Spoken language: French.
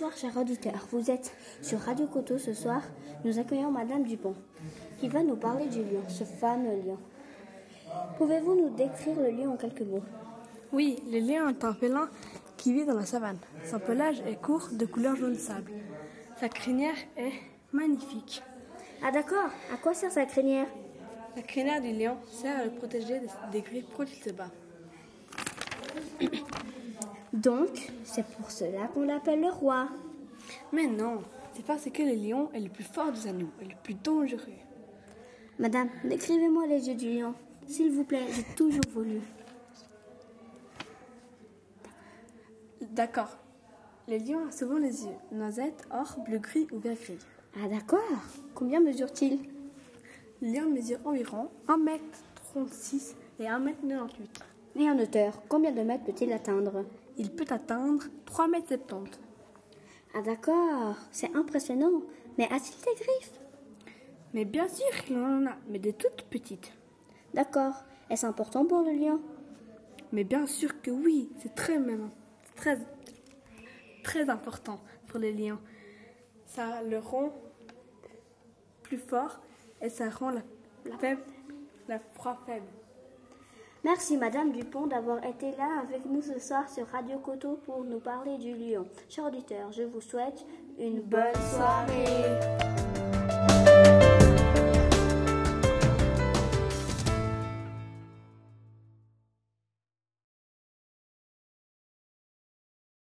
Bonsoir, chers auditeurs. Vous êtes sur Radio Coteau ce soir. Nous accueillons Madame Dupont, qui va nous parler du lion, ce fameux lion. Pouvez-vous nous décrire le lion en quelques mots? Oui, le lion est un félin qui vit dans la savane. Son pelage est court, de couleur jaune sable. Sa crinière est magnifique. Ah d'accord. À quoi sert sa crinière? La crinière du lion sert à le protéger des, des griffes quand il se bat. Donc, c'est pour cela qu'on l'appelle le roi. Mais non, c'est parce que le lion est le plus fort des animaux et le plus dangereux. Madame, décrivez-moi les yeux du lion. S'il vous plaît, j'ai toujours voulu. D'accord. Le lion a souvent les yeux noisette, or, bleu-gris ou vert-gris. Ah d'accord. Combien mesure-t-il? Le lion mesure environ 1m36 et 1m98. Et en hauteur, combien de mètres peut-il atteindre? Il peut atteindre 3m70. Ah d'accord. C'est impressionnant. Mais a-t-il des griffes? Mais bien sûr qu'il en a, mais de toutes petites. D'accord. Est-ce important pour le lion Mais bien sûr que oui, c'est très même très très important pour les lions. Ça le rend plus fort et ça rend la, la faible, la proie faible. Merci Madame Dupont d'avoir été là avec nous ce soir sur Radio Coteau pour nous parler du lion. Chers auditeurs, je vous souhaite une bonne soirée.